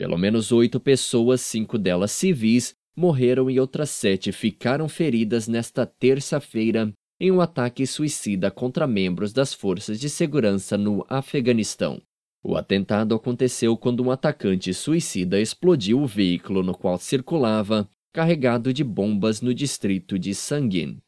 Pelo menos oito pessoas, cinco delas civis, morreram e outras sete ficaram feridas nesta terça-feira em um ataque suicida contra membros das forças de segurança no Afeganistão. O atentado aconteceu quando um atacante suicida explodiu o veículo no qual circulava, carregado de bombas no distrito de Sangin.